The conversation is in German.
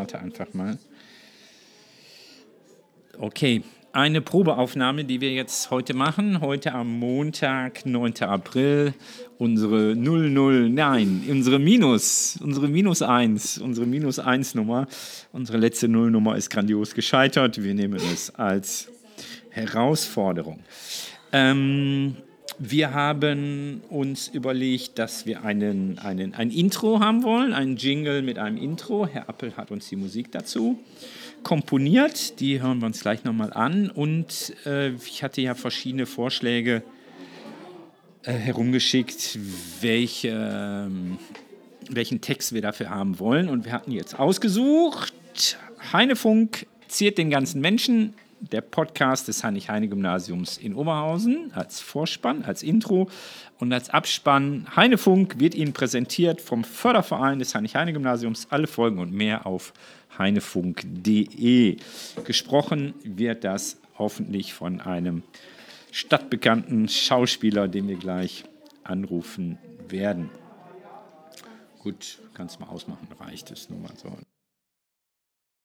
starte einfach mal. Okay, eine Probeaufnahme, die wir jetzt heute machen. Heute am Montag, 9. April. Unsere 00, nein, unsere Minus, unsere Minus 1, unsere Minus 1 Nummer. Unsere letzte Nullnummer ist grandios gescheitert. Wir nehmen es als Herausforderung. Ähm, wir haben uns überlegt, dass wir einen, einen, ein Intro haben wollen, einen Jingle mit einem Intro. Herr Appel hat uns die Musik dazu komponiert. Die hören wir uns gleich nochmal an. Und äh, ich hatte ja verschiedene Vorschläge äh, herumgeschickt, welche, ähm, welchen Text wir dafür haben wollen. Und wir hatten jetzt ausgesucht, Heinefunk ziert den ganzen Menschen. Der Podcast des Heinrich-Heine-Gymnasiums in Oberhausen als Vorspann, als Intro und als Abspann. Heinefunk wird Ihnen präsentiert vom Förderverein des Heinrich-Heine-Gymnasiums. Alle Folgen und mehr auf heinefunk.de. Gesprochen wird das hoffentlich von einem stadtbekannten Schauspieler, den wir gleich anrufen werden. Gut, kannst mal ausmachen, reicht es nun mal so.